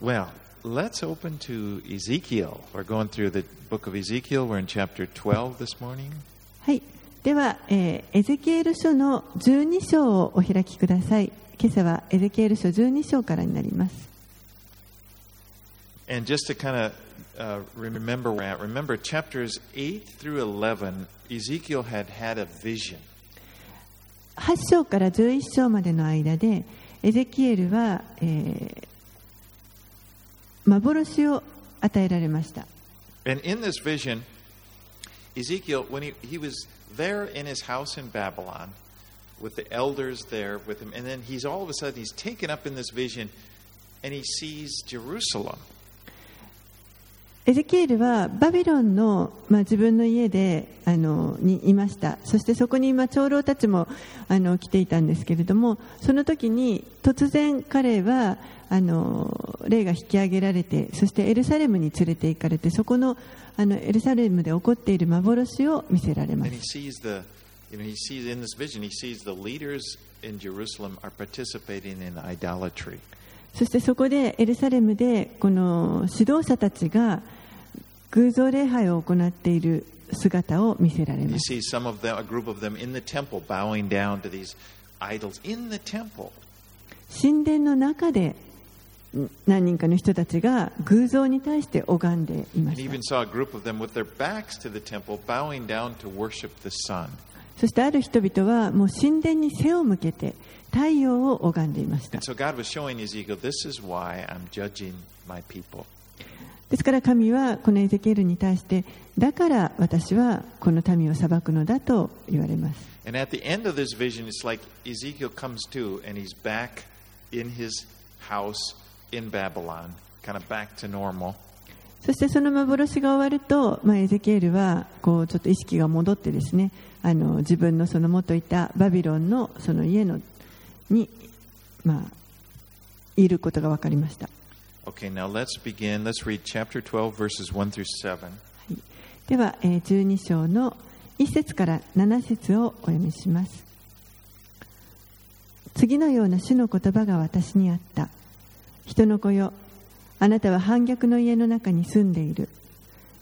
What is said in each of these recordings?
Well, let's open to Ezekiel. We're going through the book of Ezekiel. We're in chapter 12 this morning. はい、では、えーエゼキエル書の12章をお開きください。今朝はエゼキエル書12章からになります。And just to kind of uh, remember where at, remember chapters 8 through 11, Ezekiel had had a vision. 8章から11章までの間で、エゼキエルは、えー 幻を与えられました。 And in this vision, Ezekiel, when he, he was there in his house in Babylon with the elders there with him, and then he's all of a sudden he's taken up in this vision and he sees Jerusalem. エゼキエルはバビロンの、まあ、自分の家であのにいましたそしてそこに、まあ、長老たちもあの来ていたんですけれどもその時に突然彼はあの霊が引き上げられてそしてエルサレムに連れて行かれてそこのあのエルサレムで起こっている幻を見せられます he sees the, you know, he sees in this vision, he sees the leaders in Jerusalem are participating in idolatry. そしてそこでエルサレムでこの指導者たちが偶像礼拝を行っている姿を見せられます。神殿の中で何人かの人たちが偶像に対して拝んでいましたそしてある人々はもう神殿に背を向けて太陽を拝んでいました。So、Ezekiel, ですから神はこのエゼキエルに対してだから私はこの民を裁くのだと言われます And at the end of this vision, it's like Ezekiel comes to and he's back in his house in Babylon, kind of back to normal. そしてその幻が終わると、まあ、エゼキエルはこうちょっと意識が戻ってですねあの自分のその元いたバビロンのその家のに、まあ、いることが分かりました Okay, now let's begin. Let's read chapter 12, verses 1 through 7. では、12章の1節から7節をお読みします。次のような主の言葉が私にあった。人の子よあなたは反逆の家の中に住んでいる。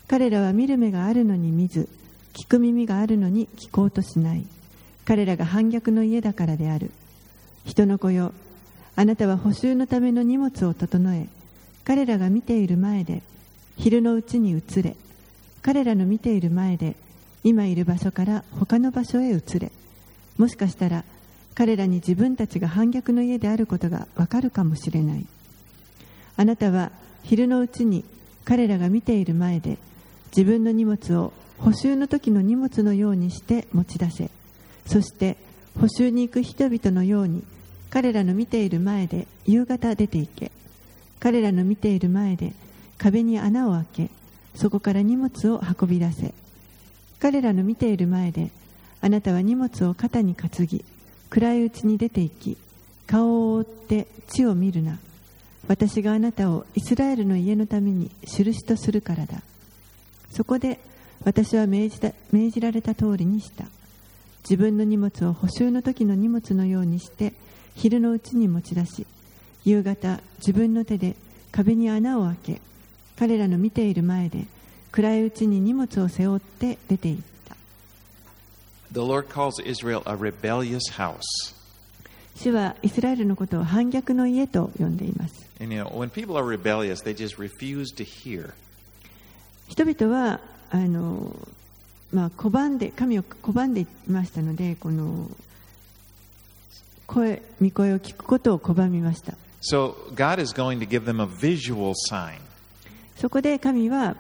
彼らは見る目があるのに見ず聞く耳があるのに聞こうとしない。彼らが反逆の家だからである。人の子よあなたは補修のための荷物を整え彼らが見ている前で昼のうちに移れ。彼らの見ている前で今いる場所から他の場所へ移れ。もしかしたら彼らに自分たちが反逆の家であることがわかるかもしれない。あなたは昼のうちに彼らが見ている前で自分の荷物を補修の時の荷物のようにして持ち出せ。そして補修に行く人々のように彼らの見ている前で夕方出て行け。彼らの見ている前で壁に穴を開けそこから荷物を運び出せ。彼らの見ている前であなたは荷物を肩に担ぎ暗いうちに出て行き顔を覆って地を見るな。私があなたをイスラエルの家のために印とするからだ。そこで私は命じた命じられた通りにした。自分の荷物を補修の時の荷物のようにして昼のうちに持ち出し夕方自分の手で壁に穴を開け彼らの見ている前で暗いうちに荷物を背負って出て行った The Lord calls Israel a rebellious house. 主はイスラエルのことを反逆の家と呼んでいます And you know, when people are rebellious, they just refuse to hear. 人々はあの、まあ、拒んで神を拒んでいましたのでこの声御声を聞くことを拒みました So God is going to give them a visual sign. そこで神は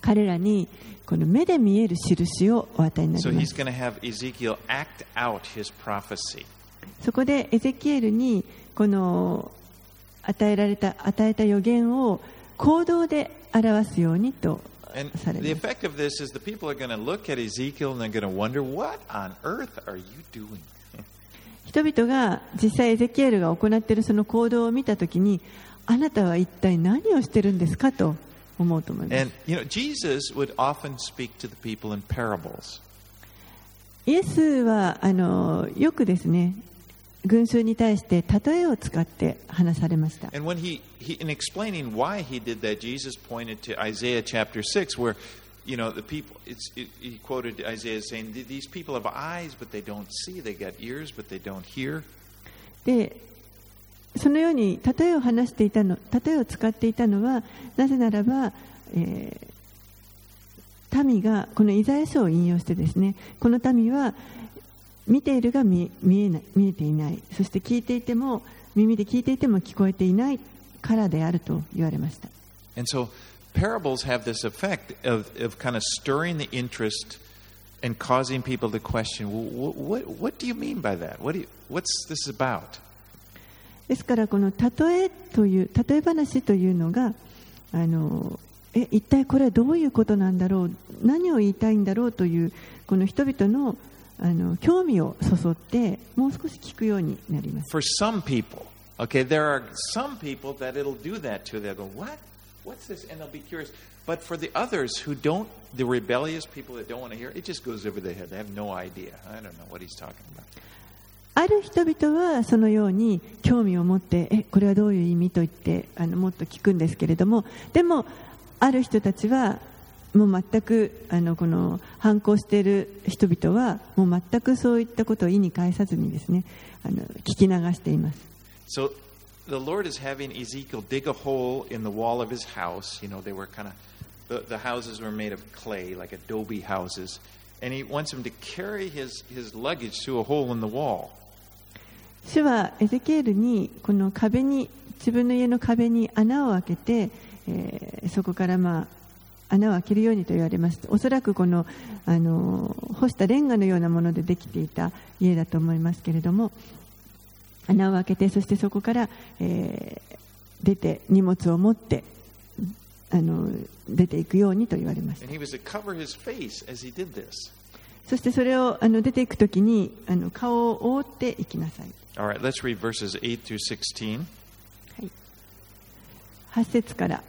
彼らにこの目で見える印をお与えにな So りま he's す going to have Ezekiel act out his prophecy. そこでエゼキエルにこの与えられた与えた予言を行動で表すようにと And され the ます effect of this is the people are going to look at Ezekiel and they're going to wonder, what on earth are you doing? 人々が実際エゼキエルが行っているその行動を見たときにあなたは一体何をしているんですかと思うと思います。イエスはあのよくですね群衆に対して例えを使って話されました。You know, the people, it's, it, he quoted Isaiah saying, These people have eyes, but they don't see. They got ears, but they don't hear. でそのように例えを話していたの例えを使っていたのはなぜならば、えー民がこのイザヤ書を引用してですねこの民は見ているが見見えない見えていないそして聞いていても耳で聞いていても聞こえていないからであると言われました And so parables have this effect of, of kind of stirring the interest and causing people to question, well, what, what do you mean by that? What do you, what's this about? ですからこの例えという例え話というのがあのえ一体これはどういうことなんだろう何を言いたいんだろうというこの人々のあの興味をそそってもう少し聞くようになります For some people, okay, there are some people that it'll do that to. They'll go, what? What's this? And they'll be curious. But for the others who don't, the rebellious people that don't want to hear, it just goes over their head. They have no idea. I don't know what he's talking about. ある人々はそのように興味を持ってえこれはどういう意味と言ってあのもっと聞くんですけれどもでもある人たちはもう全くあのこの反抗している人々はもう全くそういったことを意に介さずにですねあの聞き流しています So the Lord is having Ezekiel dig a hole in the wall of his house. You know, they were kind of, the, the houses were made of clay, like adobe houses. And he wants him to carry his, his luggage through a hole in the wall. 主はエゼキエルにこの壁に自分の家の壁に穴を開けて、えーそこから、まあ、穴を開けるようにと言われますおそらくこのあの干したレンガのようなものでできていた家だと思いますけれども穴を開けてそしてそこから、えー出て荷物を持ってあの出ていくようにと言われました.そしてそれをあの出ていくときにあの顔を覆っていきなさい。All right, let's read verses 8 through 16. 8節から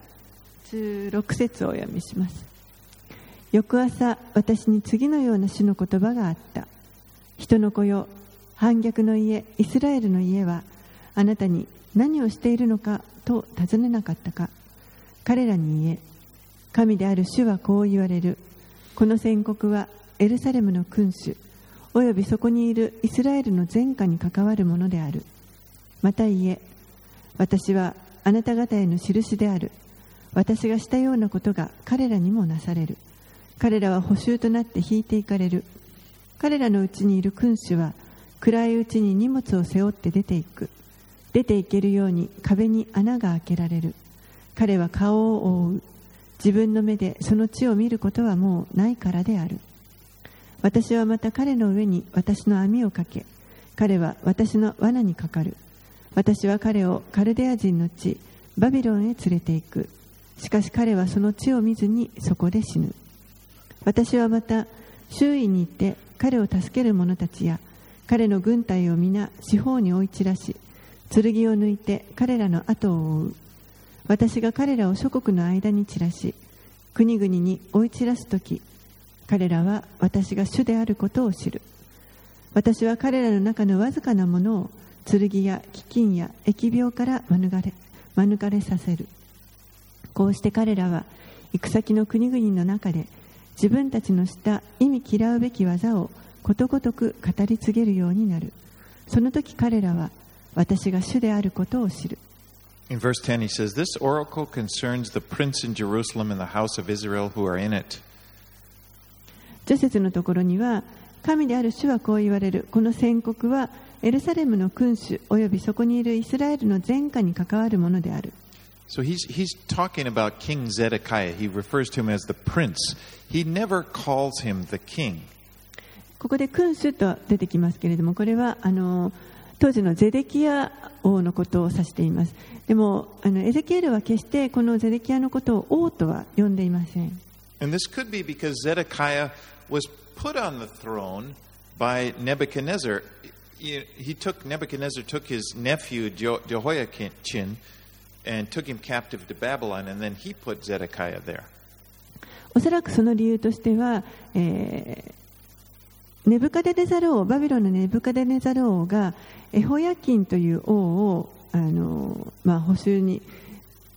16節をお読みします。翌朝私に次のような主の言葉があった。人の子よ反逆の家イスラエルの家はあなたに何をしているのかと尋ねなかったか。彼らに言え神である主はこう言われる。この宣告はエルサレムの君主およびそこにいるイスラエルの前科に関わるものである。また言え私はあなた方への印である。私がしたようなことが彼らにもなされる。彼らは捕囚となって引いていかれる。彼らのうちにいる君主は暗いうちに荷物を背負って出ていく。出ていけるように壁に穴が開けられる。彼は顔を覆う。自分の目でその地を見ることはもうないからである。私はまた彼の上に私の網をかけ。彼は私の罠にかかる。私は彼をカルデア人の地バビロンへ連れて行く。しかし彼はその地を見ずにそこで死ぬ。私はまた周囲にいて彼を助ける者たちや彼の軍隊を皆四方に追い散らし剣を抜いて彼らの後を追う。私が彼らを諸国の間に散らし国々に追い散らす時彼らは私が主であることを知る。私は彼らの中のわずかなものを剣や飢饉や疫病から免れ免れさせる。こうして彼らは行く先の国々の中で自分たちのした意味嫌うべき技をことごとく語り継げるようになるその時彼らは私が主であることを知る In verse 10, he says, This oracle concerns the prince in Jerusalem and the house of Israel who are in it. 10節のところには神である主はこう言われるこの宣告はエルサレムの君主およびそこにいるイスラエルの前科に関わるものである So he's, he's talking about King Zedekiah. He refers to him as the prince. He never calls him the king. ここで君主と出てきますけれどもこれはあの当時のゼデキア王のことを指していますでもあのエゼキエルは決してこのゼデキアのことを王とは呼んでいません And this could be because Zedekiah was put on the throne by Nebuchadnezzar. He took Nebuchadnezzar took his nephew Jehoiachin and took him captive to Babylon, and then he put Zedekiah there. おそらくその理由としては、えーネブカデネザル王バビロンのネブカデネザル王がエホヤキンという王をあの、まあ、捕囚に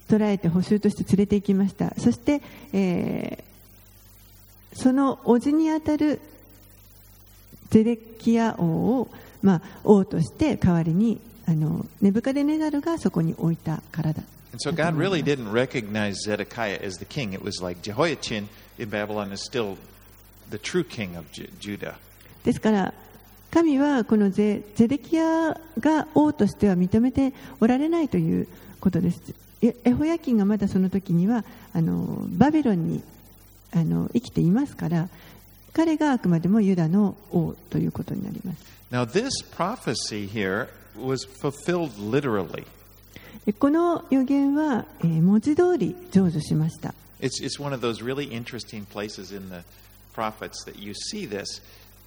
捕らえて捕囚として連れて行きましたそして、えー、その叔父にあたるゼデキヤ王を、まあ、王として代わりにあのネブカデネザルがそこに置いたからだ And so God really didn't recognize Zedekiah as the king. It was like Jehoiachin in Babylon is still the true king of Judah. ですから神はこのゼゼデキヤが王としては認めておられないということです。エエホヤキンがまだその時にはあのバビロンにあの生きていますから彼があくまでもユダの王ということになります。Now, this prophecy here was fulfilled literally. でこの予言は、えー文字通り成就しました。It's, it's one of those really interesting places in the prophets that you see this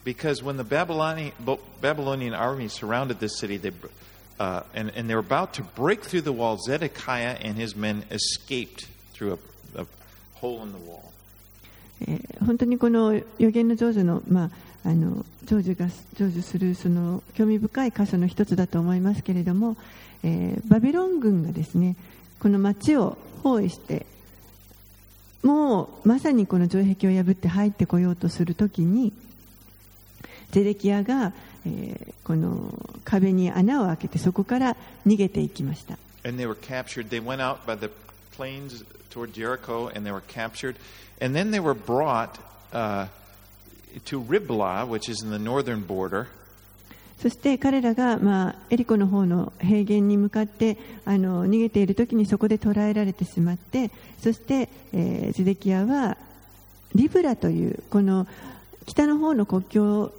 because when the Babylonian, Babylonian army surrounded this city they, uh, and, and they were about to break through the wall, Zedekiah and his men escaped through a, a hole in the wall. 本当にこの予言の成就の,、まあ、あの成就が成就するその興味深い箇所の一つだと思いますけれども、えーバビロン軍がですねこの町を包囲してもうまさにこの城壁を破って入ってこようとするときにゼレキアが、え、この壁に穴を開けてそこから逃げていきました。そして彼らが、まあ、エリコの方の平原に向かってあの逃げている時にそこで捕らえられてしまってそして、え、ゼデキアはリブラというこの北の方の国境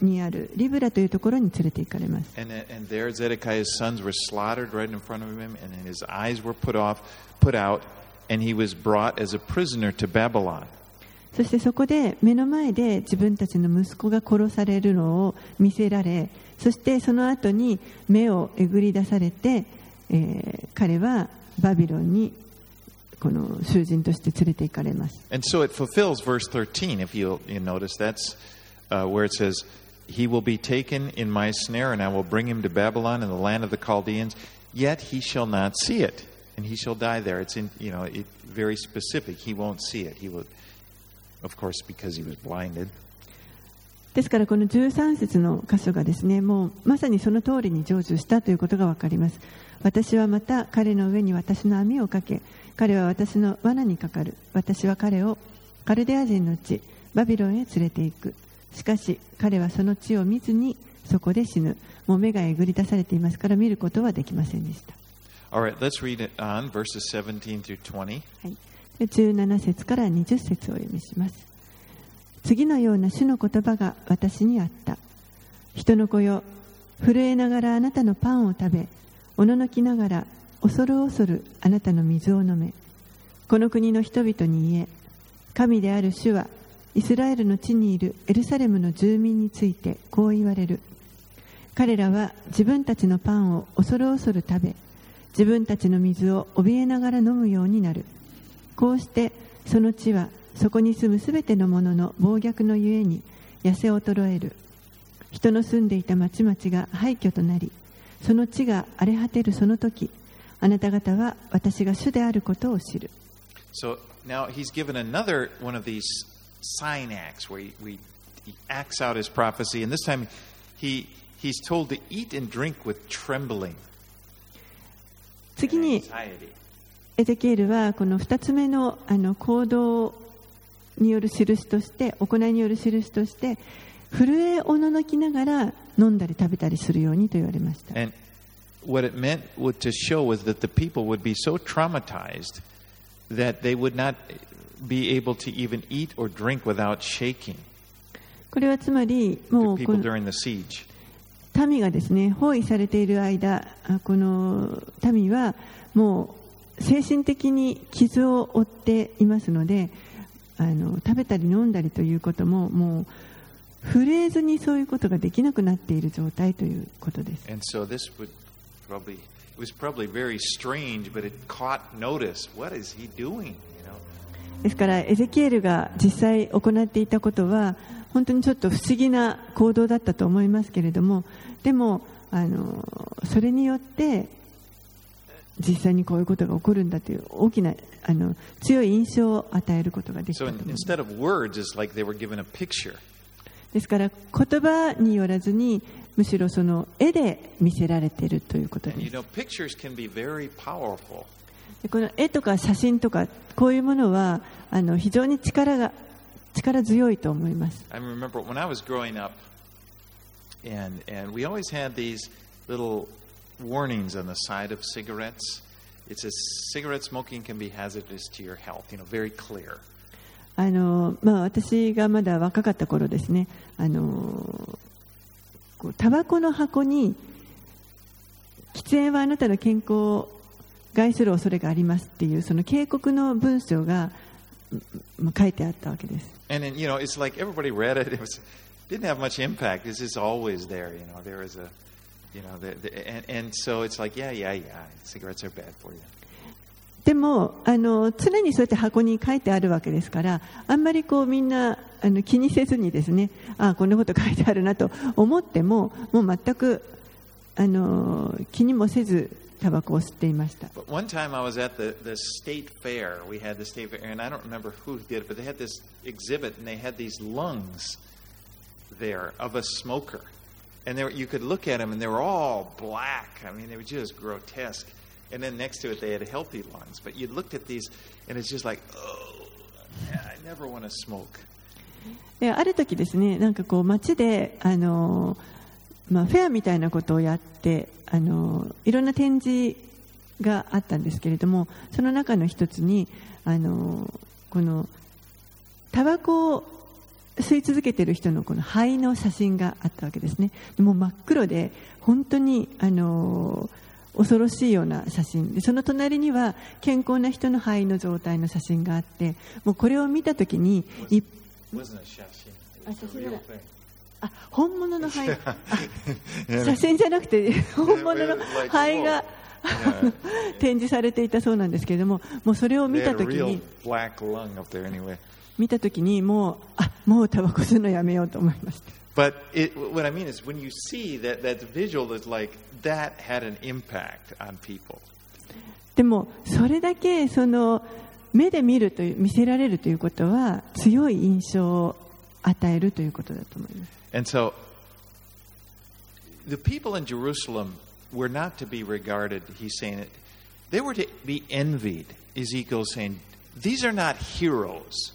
にあるリブラというところに連れて行かれます And, and there Zedekiah's sons were slaughtered right in front of him, and his eyes were put off, put out, and he was brought as a prisoner to Babylon. そしてそこで目の前で自分たちの息子が殺されるのを見せられそしてその後に目をえぐり出されて、えー彼はバビロンにこの囚人として連れて行かれます And so it fulfills verse 13, if you'll, you notice. That's uh, where it says, He will be taken in my snare, and I will bring him to Babylon in the land of the Chaldeans, yet he shall not see it, and he shall die there. It's in, you know, it, very specific. He won't see it. He will, of course, because he was blinded. ですからこの13節の箇所がですねもうまさにその通りに成就したということが分かります私はまた彼の上に私の網をかけ彼は私の罠にかかる私は彼をカルデア人の地バビロンへ連れて行くしかし彼はその地を見ずにそこで死ぬ。もう目がえぐり出されていますから見ることはできませんでした。All right, let's read it on, verses 17 through 20. はい、で17節から20節をお読みします。次のような主の言葉が私にあった。人の子よ震えながらあなたのパンを食べおののきながら恐る恐るあなたの水を飲め。この国の人々に言え神である主はイスラエルの地にいるエルサレムの住民についてこう言われる。彼らは自分たちのパンを恐る恐る食べ自分たちの水を怯えながら飲むようになる。こうしてその地はそこに住むすべての者の暴虐のゆえに痩せ衰える。人の住んでいた町々が廃墟となりその地が荒れ果てるその時あなた方は私が主であることを知る。So now he's given another one of these sign acts where he, we, he acts out his prophecy, and this time he, he's told to eat and drink with trembling 次 and に anxiety. エゼキエルはこの2つ目のあの行動による印として行いによる印として震えおののきながら飲んだり食べたりするようにと言われました And what it meant would, to show was that the people would be so traumatized that they would not be able to even eat or drink without shaking. これはつまりもうこの.民がですね包囲されている間あこの民はもう精神的に傷を負っていますのであの食べたり飲んだりということももう震えずにそういうことができなくなっている状態ということです And so this would probably, it was probably very strange, but it caught notice. What is he doing? ですからエゼキエルが実際行っていたことは本当にちょっと不思議な行動だったと思いますけれどもでもあのそれによって実際にこういうことが起こるんだという大きなあの強い印象を与えることができたと思います.ですから言葉によらずにむしろその絵で見せられているということですでこの絵とか写真とかこういうものはあの非常に力が力強いと思います I remember when I was growing up, and, and we always had these little warnings on the side of cigarettes. It says cigarette smoking can be hazardous to your health, you know, very clear. あの、まあ、私がまだ若かった頃ですねあのこうタバコの箱に喫煙はあなたの健康を害する恐れがありますっていうその警告の文章がま書いてあったわけです And then, you know, it's like everybody read it. It was didn't have much impact. It's just always there, you know. There is a, you know, the, the, and, and so it's like, yeah, yeah, yeah, cigarettes are bad for you. でもあの常にそうやって箱に書いてあるわけですからあんまりこうみんなあの気にせずにですねあこんなこと書いてあるなと思ってももう全くあの気にもせずタバコを吸っていました But one time I was at the, the state fair. We had the state fair, and I don't remember who did it, but they had this exhibit, and they had these lungs there of a smoker. And they were, you could look at them, and they were all black. I mean, they were just grotesque. And then next to it, they had healthy lungs. But you looked at these, and it's just like, oh, I never want to smoke. である時ですねなんかこう街であの、 まあ、フェアみたいなことをやってあのいろんな展示があったんですけれどもその中の一つにあのこのタバコを吸い続けている人のこの肺の写真があったわけですね。もう真っ黒で本当にあの恐ろしいような写真。でその隣には健康な人の肺の状態の写真があってもうこれを見た時に Ah. あ本物の肺あ写真じゃなくて本物の肺が.展示されていたそうなんですけれどももうそれを見た時に.見た時にもうあもうタバコ吸うのやめようと思いました But it, what I mean is, when you see that that visual is like that had an impact on people. でもそれだけその目で見るという見せられるということは強い印象を与えるということだと思います And so, the people in Jerusalem were not to be regarded. He's saying it. They were to be envied. Ezekiel's saying these are not heroes.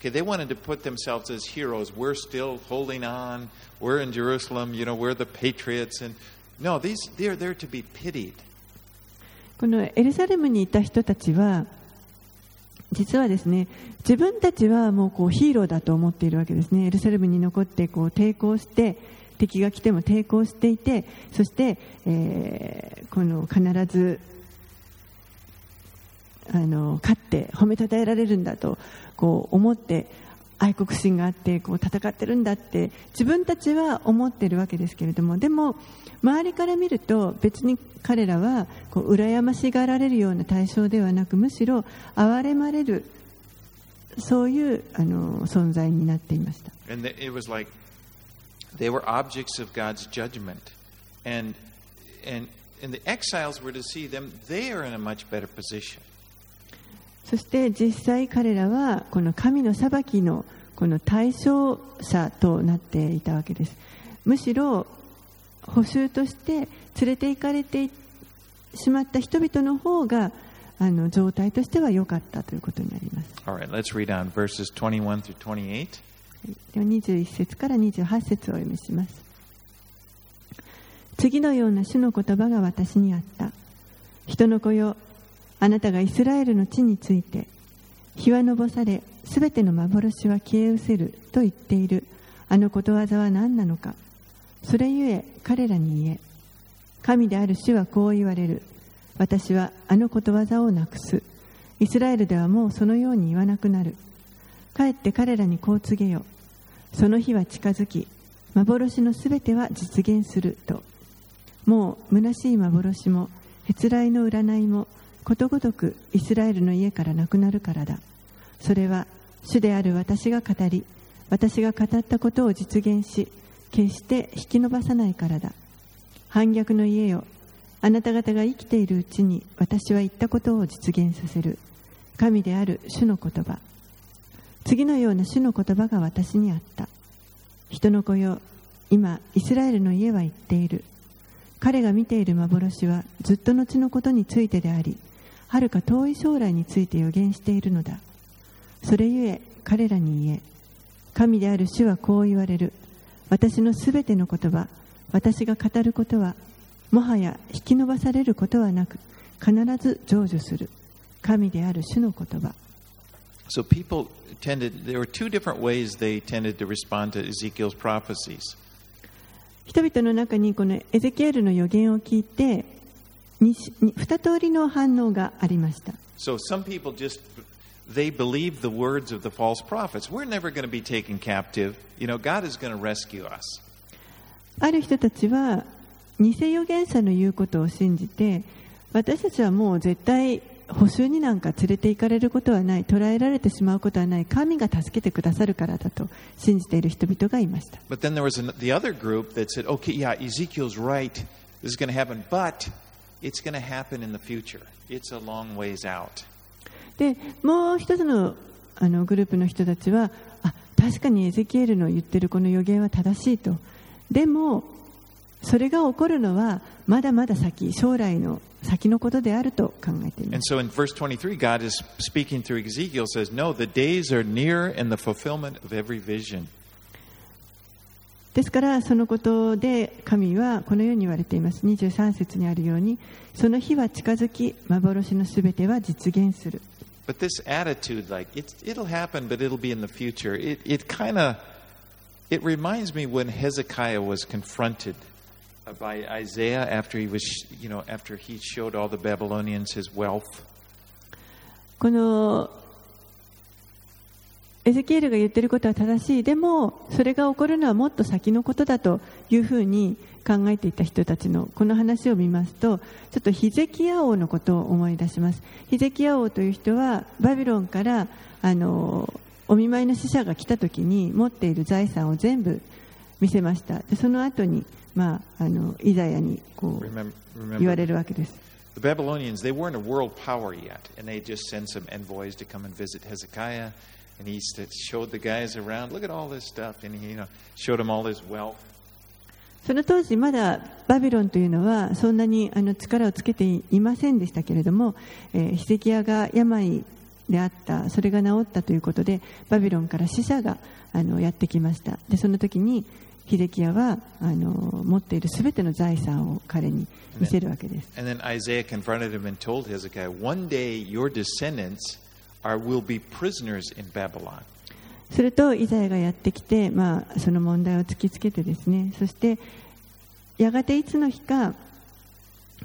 Okay, they wanted to put themselves as heroes. We're still holding on. We're in Jerusalem. You know, we're the patriots. And no, these they're there to be pitied. このエルサレムにいた人たちは 実はですね自分たちはもうこうヒーローだと思っているわけですね。エルサレムに残ってこう抵抗して敵が来ても抵抗していてそして、えーこの必ずあの勝って褒めたたえられるんだとこう思って愛国心があってこう戦ってるんだって自分たちは思ってるわけですけれども。でも周りから見ると別に彼らはこう羨ましがられるような対象ではなくむしろ憐れまれるそういうあの存在になっていました And it was like they were objects of God's judgment. And, and, and the exiles were to see them, they are in a much better position. そして実際彼らはこの神の裁きのこの対象者となっていたわけですむしろ補修として連れて行かれてしまった人々の方があの状態としては良かったということになります。All right, let's read on verses 21 through 28. では21節から28節をお読みします。次のような主の言葉が私にあった。人の子よあなたがイスラエルの地について日は昇されすべての幻は消え失せると言っている。あのことわざは何なのかそれゆえ彼らに言え神である主はこう言われる。私はあのことわざをなくす。イスラエルではもうそのように言わなくなる。かえって彼らにこう告げよその日は近づき幻のすべては実現すると。もう虚しい幻もへつらいの占いもことごとくイスラエルの家からなくなるからだ。それは主である私が語り私が語ったことを実現し決して引き延ばさないからだ。反逆の家よ。あなた方が生きているうちに私は言ったことを実現させる。神である主の言葉。次のような主の言葉が私にあった。人の子よ。今イスラエルの家は言っている。彼が見ている幻はずっと後のことについてでありはるか遠い将来について予言しているのだ。それゆえ彼らに言え。神である主はこう言われる。私のすべての言葉私が語ることはもはや引き延ばされることはなく必ず成就する神である主の言葉 So people tended, there were two different ways they tended to respond to Ezekiel's prophecies. 人々の中にこのエゼキエルの予言を聞いてにに二通りの反応がありました So some people just they believe the words of the false prophets. We're never going to be taken captive. You know, God is going to rescue us. ある人たちは偽預言者の言うことを信じて私たちはもう絶対補修になんか連れて行かれることはない捕らえられてしまうことはない神が助けてくださるからだと信じている人々がいました But then there was an, the other group that said, okay, yeah, Ezekiel's right. This is going to happen, but it's going to happen in the future. It's a long ways out. でもう一つのあのグループの人たちはあ確かにエゼキエルの言ってるこの予言は正しいと。でもそれが起こるのはまだまだ先将来の先のことであると考えていま And す so in verse 23, God is speaking through Ezekiel, says, No, the days are near in the fulfillment of every vision. ですからそのことで神はこのように言われています。23節にあるようにその日は近づき幻のすべては実現する But this attitude, like it's, it'll happen, but it'll be in the future, it, it kind of it reminds me when Hezekiah was confronted by Isaiah after he was, you know, after he showed all the Babylonians his wealth. このエゼキエルが言ってることは正しいでもそれが起こるのはもっと先のことだというふうに 考えていた人たちのこの話を見ますとちょっとヒゼキヤ王のことを思い出しますヒゼキヤ王という人はバビロンからあのお見舞いの使者が来た時に持っている財産を全部見せましたでその後にまああのイザヤにこう言われるわけです the Babylonians, they weren't a world power yet, and they just sent some envoys to come and visit Hezekiah. And he showed the guys around, look at all this stuff, and he, you know, showed them all his wealth. その当時まだバビロンというのはそんなにあの力をつけていませんでしたけれども、えー、ヒゼキヤが病であったそれが治ったということでバビロンから死者があのやってきましたでその時にヒゼキヤはあの持っているすべての財産を彼に見せるわけです And then Isaiah confronted him and told Hezekiah, one day your descendants are, will be prisoners in Babylon. するとイザヤがやってきて、まあ、その問題を突きつけてですねそしてやがていつの日か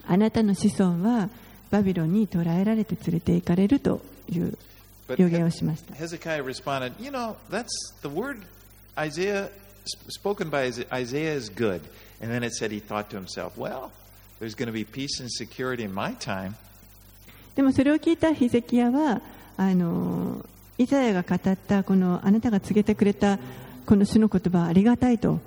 あなたの子孫はバビロンに捕らえられて連れて行かれるという予言をしました Hezekiah responded, you know, that's the word Isaiah sp- spoken by Isa- Isaiah is good. And then it said he thought to himself, well, there's going to be peace and security in my time. でもそれを聞いたヒゼキヤはあのイザヤが語ったこのあなたが告げてくれたこの主の言葉はありがたいと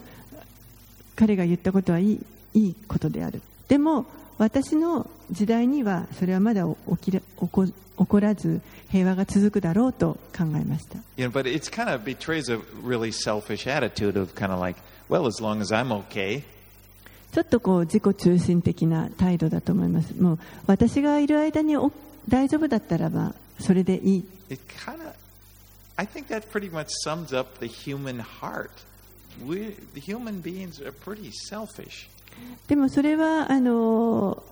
彼が言ったことはいいいいことである。でも私の時代にはそれはまだ起きら起こ起こらず平和が続くだろうと考えました。You know, but it's kind of betrays a really selfish attitude of kind of like, well, as long as I'm okay. ちょっとこう自己中心的な態度だと思います。もう私がいる間にお大丈夫だったらばそれでいい。でもそれはあの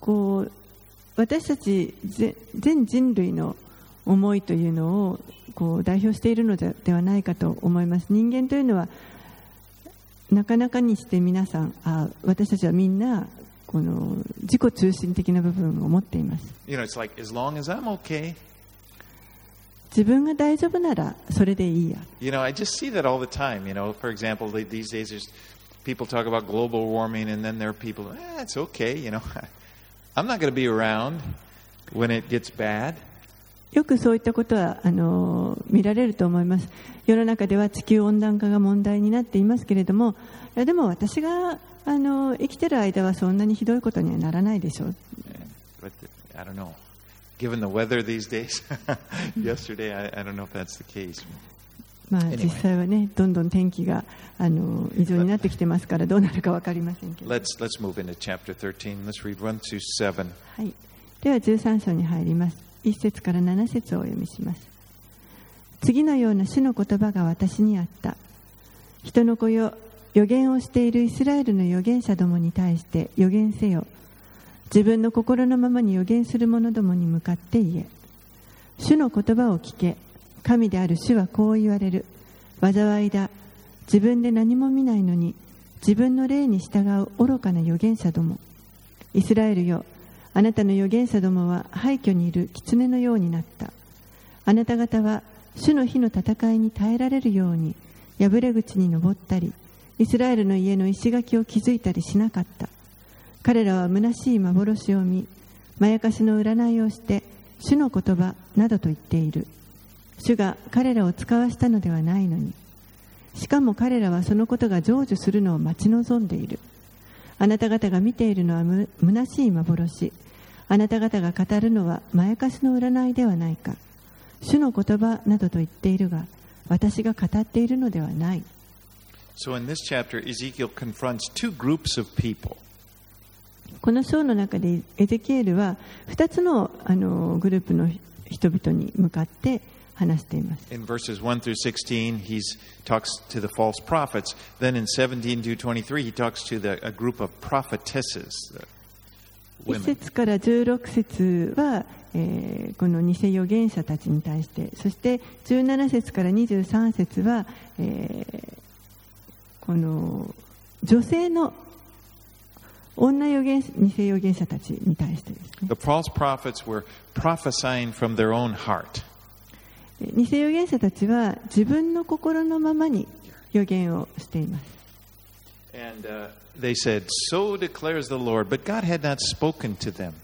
こう私たち全人類の思いというのをこう代表しているのではないかと思います。人間というのはなかなかにして皆さんあ私たちはみんなこの自己中心的な部分を持っています。自分が大丈夫ならそれでいいや You know, I just see that all the time. You know, for example, the- these days there's people talk about global warming, and then there are people, eh, it's okay. You know, I'm not going to be around when it gets bad. よくそういったことはあの見られると思います。世の中では地球温暖化が問題になっていますけれども、いやでも私があの生きてる間はそんなにひどいことにはならないでしょう。But I don't know. Given the weather these days, yesterday, I, I don't know if that's the case. まあ実際はね、どんどん天気があの異常になってきてますから、どうなるかわかりませんけど。Let's let's move into chapter 13. Let's read 1 through 7. はい、では13章に入ります1節から7節をお読みします次のような主の言葉が私にあった人の子よ予言をしているイスラエルの預言者どもに対して予言せよ自分の心のままに予言する者どもに向かって言え。主の言葉を聞け。神である主はこう言われる。災いだ。自分で何も見ないのに。自分の霊に従う愚かな預言者ども。イスラエルよ。あなたの預言者どもは廃墟にいる狐のようになった。あなた方は主の日の戦いに耐えられるように。破れ口に登ったりイスラエルの家の石垣を築いたりしなかった。彼らは虚しい幻を見まやかしの占いをして主の言葉などと言っている。主が彼らを使わしたのではないのに。しかも彼らはそのことが成就するのを待ち望んでいる。あなた方が見ているのはむ虚しい幻。あなた方が語るのはまやかしの占いではないか。主の言葉などと言っているが私が語っているのではない。So in this chapter, Ezekiel confronts two groups of people. この章の中でエゼキエルは2つのあのグループの人々に向かって話しています In verses 1 through 16, he talks to the false prophets. Then in 17 to 23, he talks to the, a group of prophetesses, the 1 women. 節から16節は、えーこの偽預言者たちに対してそして17節から23節は、えーこの女性の女預言偽預言者たちに対してですね The false prophets were prophesying from their own heart. 偽預言者たちは自分の心のままに預言をしています And uh, they said, So declares the Lord. But God had not spoken to them.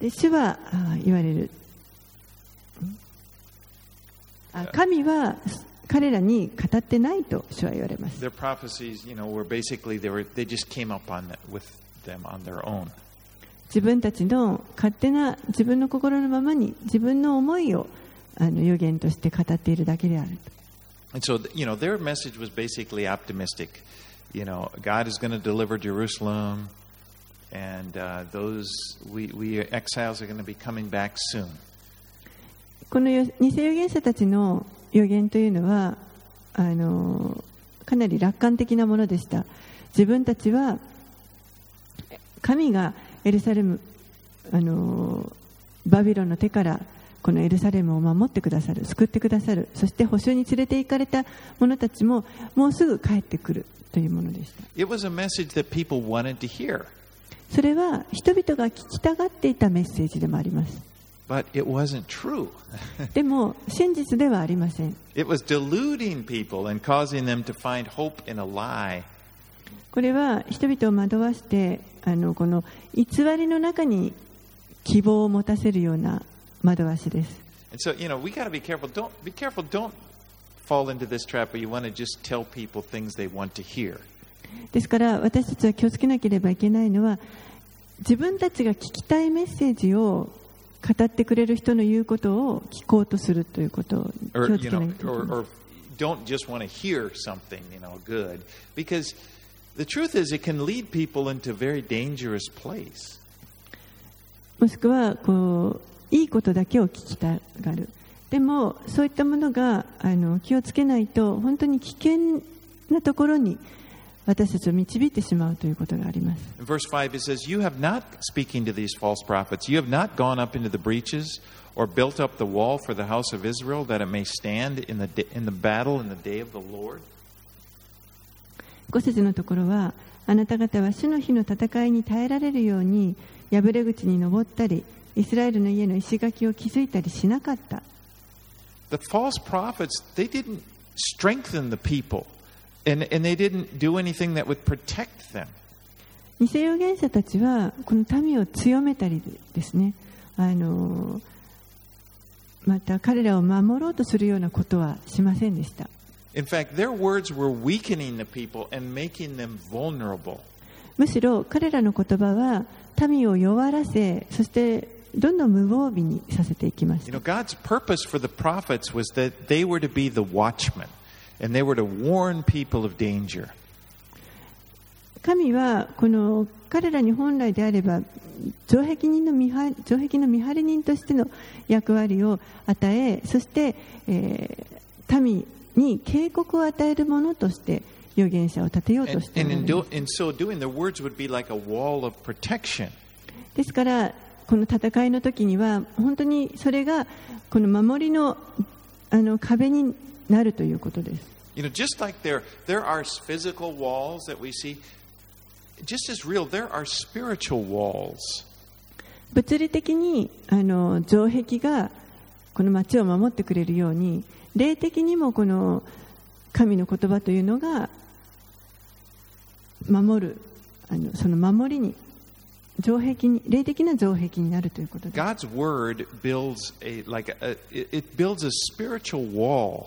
で主はあ言われるあ神は彼らに語ってないと主は言われます Their prophecies, you know, were basically they were they just came up on that, with them on their own. 自分たちの勝手な自分の心のままに自分の思いをあの予言として語っているだけである And so, you know, their message was basically optimistic. You know, God is going to deliver Jerusalem, and uh, those we, we exiles are going to be coming back soon. このよ偽預言者たちの予言というのはあのかなり楽観的なものでした。自分たちは神がエルサレムあのバビロンの手からこのエルサレムを守ってくださる救ってくださるそして捕囚に連れて行かれた者たちももうすぐ帰ってくるというものでした。それは人々が聞きたがっていたメッセージでもあります but it wasn't true. でも真実ではありません it was deluding people and causing them to find hope in a lie. これは人々を惑わしてあのこの偽りの中に希望を持たせるような惑わしです And so, you know, we got to be careful. Don't be careful. Don't fall into this trap where you want to just tell people things they want to hear. ですから私たちは気をつけなければいけないのは自分たちが聞きたいメッセージを語ってくれる人の言うことを聞こうとするということを気をつけないと don't just want to hear something, you know, good, because the truth is it can lead people into a very dangerous place. もしくはこういいことだけを聞きたがるでもそういったものがあの気をつけないと本当に危険なところに私たちを導いてしまうということがあります verse five, it says, "You have not speaking to these false prophets. You have not gone up into the breaches." Or built up the wall for the house of Israel that it may stand in the, in the battle in the day of the Lord. 5節のところはあなた方は主の日の戦いに耐えられるように破れ口に登ったりイスラエルの家の石垣を築いたりしなかった The false prophets, they didn't strengthen the people, and, and they didn't do anything that would protect them. 偽預言者たちはこの民を強めたりですねあのまた彼らを守ろうとするようなことはしませんでした In fact, their words were weakening the people and making them vulnerable. むしろ彼らの言葉は民を弱らせそしてどんどん無防備にさせていきまし You た know, God's purpose for the prophets was that they were to be the watchmen And they were to warn people of danger. 神はこの彼らに本来であれば城壁人の見張城壁の見張り人としての役割を与えそして、えー民に警告を与えるものとして預言者を立てようとしてお and られ in, ま do, in so doing, their words would be like a wall of protection. ですからこの戦いの時には本当にそれがこの守りのあの壁になるということです You know, just like there, there are physical walls that we see, just as real, there are spiritual walls. 物理的にあの城壁がこの町を守ってくれるように霊的にもこの神の言葉というのが守るあのその守りに城壁に霊的な城壁になるということです God's word builds a like a, it, builds a spiritual wall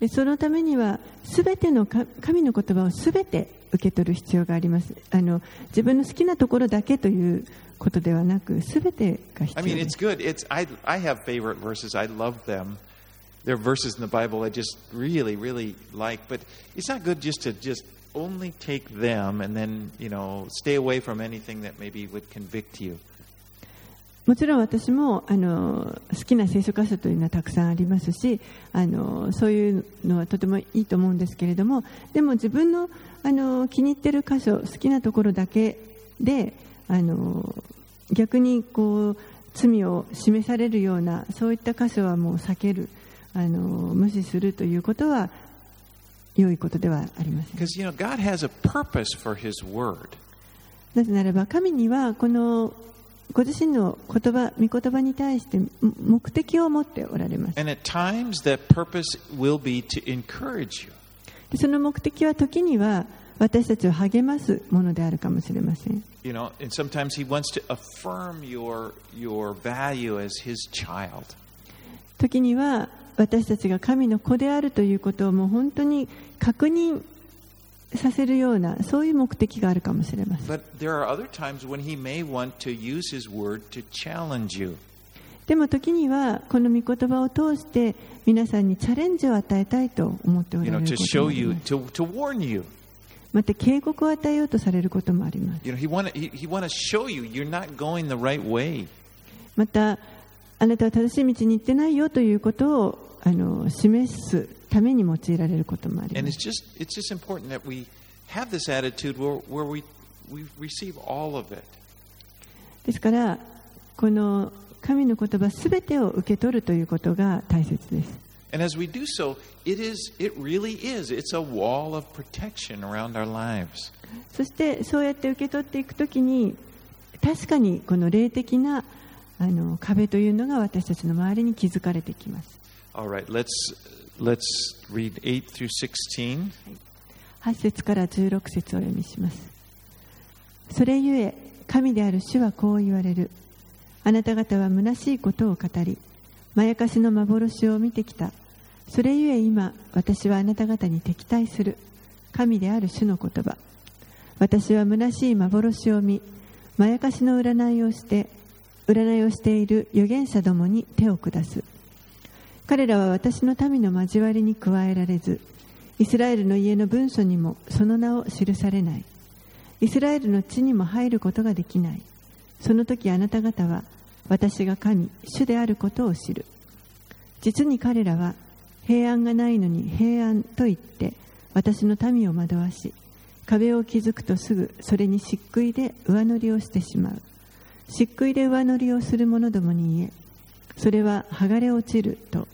でそのためには全ての神の言葉を全て受け取る必要がありますあの自分の好きなところだけということではなく全てが I mean, it's good. It's I I have favorite verses. I love them. There are verses in the Bible I just really, really like, but it's not good just to just only take them and then, you know, stay away from anything that maybe would convict you. もちろん私もあの好きな聖書箇所というのはたくさんありますしあのそういうのはとてもいいと思うんですけれどもでも自分のあの気に入ってる箇所好きなところだけであの逆にこう罪を示されるようなそういった箇所はもう避けるあの無視するということは良いことではありません you know. なぜならば神にはこのご自身の言葉、御言葉に対して目的を持っておられます。その目的は時には私たちを励ますものであるかもしれません。時には私たちが神の子であるということをもう本当に確認します。させるようなそういう目的があるかもしれません。でも時にはこの御言葉を通して皆さんにチャレンジを与えたいと思っております。また警告を与えようとされることもあります。またあなたは正しい道に行ってないよということを示す。ために用いられることもあります。ですから、この神の言葉すべてを受け取るということが大切です。そしてそうやって受け取っていくときに、確かにこの霊的なあの壁というのが私たちの周りに築かれてきます。Let's read 8 through 16. 8節から16節を読みします。それゆえ神である主はこう言われる。あなた方は虚しいことを語りまやかしの幻を見てきた。それゆえ今私はあなた方に敵対する。神である主の言葉。私は虚しい幻を見まやかしの占いをして占いをしている預言者どもに手を下す。彼らは私の民の交わりに加えられずイスラエルの家の文書にもその名を記されない。イスラエルの地にも入ることができない。その時あなた方は私が神主であることを知る。実に彼らは平安がないのに平安と言って私の民を惑わし壁を築くとすぐそれに漆喰で上塗りをしてしまう。漆喰で上塗りをする者どもに言えそれは剥がれ落ちると。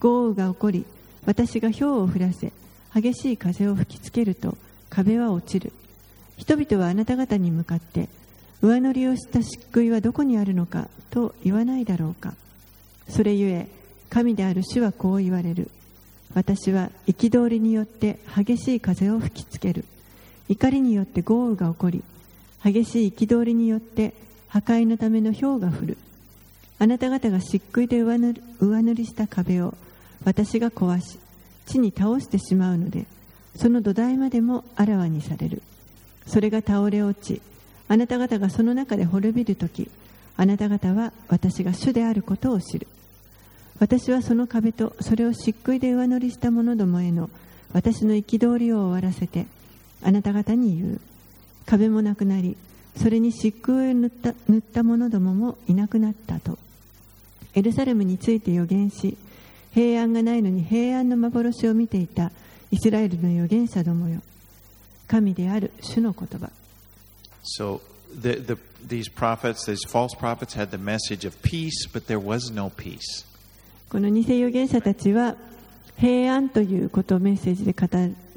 豪雨が起こり私が氷を降らせ激しい風を吹きつけると壁は落ちる。人々はあなた方に向かって上塗りをした漆喰はどこにあるのかと言わないだろうか。それゆえ神である主はこう言われる。私は憤りによって激しい風を吹きつける。怒りによって豪雨が起こり激しい憤りによって破壊のための氷が降る。あなた方が漆喰で上塗りした壁を私が壊し地に倒してしまうのでその土台までもあらわにされる。それが倒れ落ちあなた方がその中で滅びるときあなた方は私が主であることを知る。私はその壁とそれを漆喰で上塗りした者どもへの私の憤りを終わらせてあなた方に言う。壁もなくなりそれに漆喰を塗った塗った者どももいなくなったと。エルサレムについて予言し平安がないのに平安の幻を見ていた。イスラエルの預言者どもよ。神である主の言葉。So the, the, these prophets, these false prophets, had the message of peace, but there was no peace. この偽預言者たちは平安ということをメッセージで語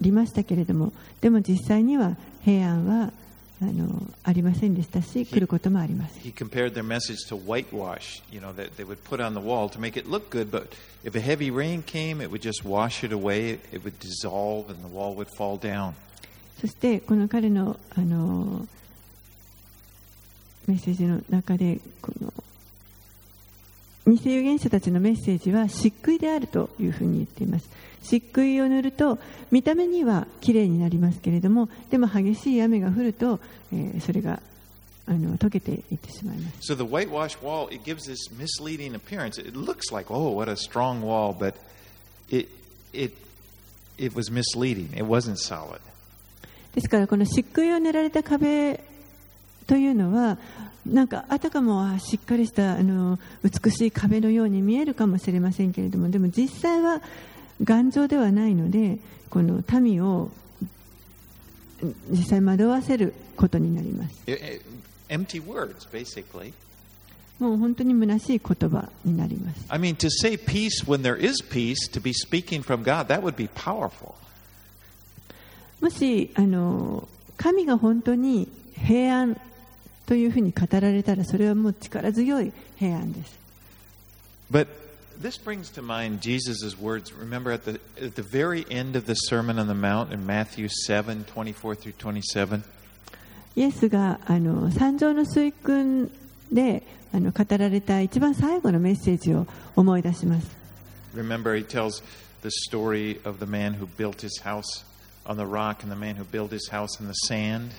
りましたけれどもでも実際には平安はあのありませんでしたし来ることもあります He compared their message to whitewash, you know, that they would put on the wall to make it look good, but if a heavy rain came, it would just wash it away, it would dissolve, and the wall would fall down. そしてこの彼のあのメッセージの中でこの偽預言者たちのメッセージは漆喰であるというふうに言っています漆喰を塗ると見た目には綺麗になりますけれどもでも激しい雨が降ると、えーそれがあの溶けていってしまいます So the whitewash wall, it gives this misleading appearance. It looks like, oh, what a strong wall, but it, it, it was misleading. It wasn't solid. ですからこの漆喰を塗られた壁というのはなんかあたかもあしっかりしたあの美しい壁のように見えるかもしれませんけれどもでも実際は頑丈ではないのでこの民を実際惑わせることになります empty words, basically. もう本当に虚しい言葉になります I mean, to say peace when there is peace, to be speaking from God, that would be powerful. もしあの神が本当に平安というふうに語られたらそれはもう力強い平安です But this brings to mind Jesus' words. Remember at the, at the very end of the Sermon on the Mount in Matthew 7 24 through 27? イエスがあの山上の水訓であの語られた一番最後のメッセージを思い出します Remember, he tells the story of the man who built his house on the rock and the man who built his house in the sand.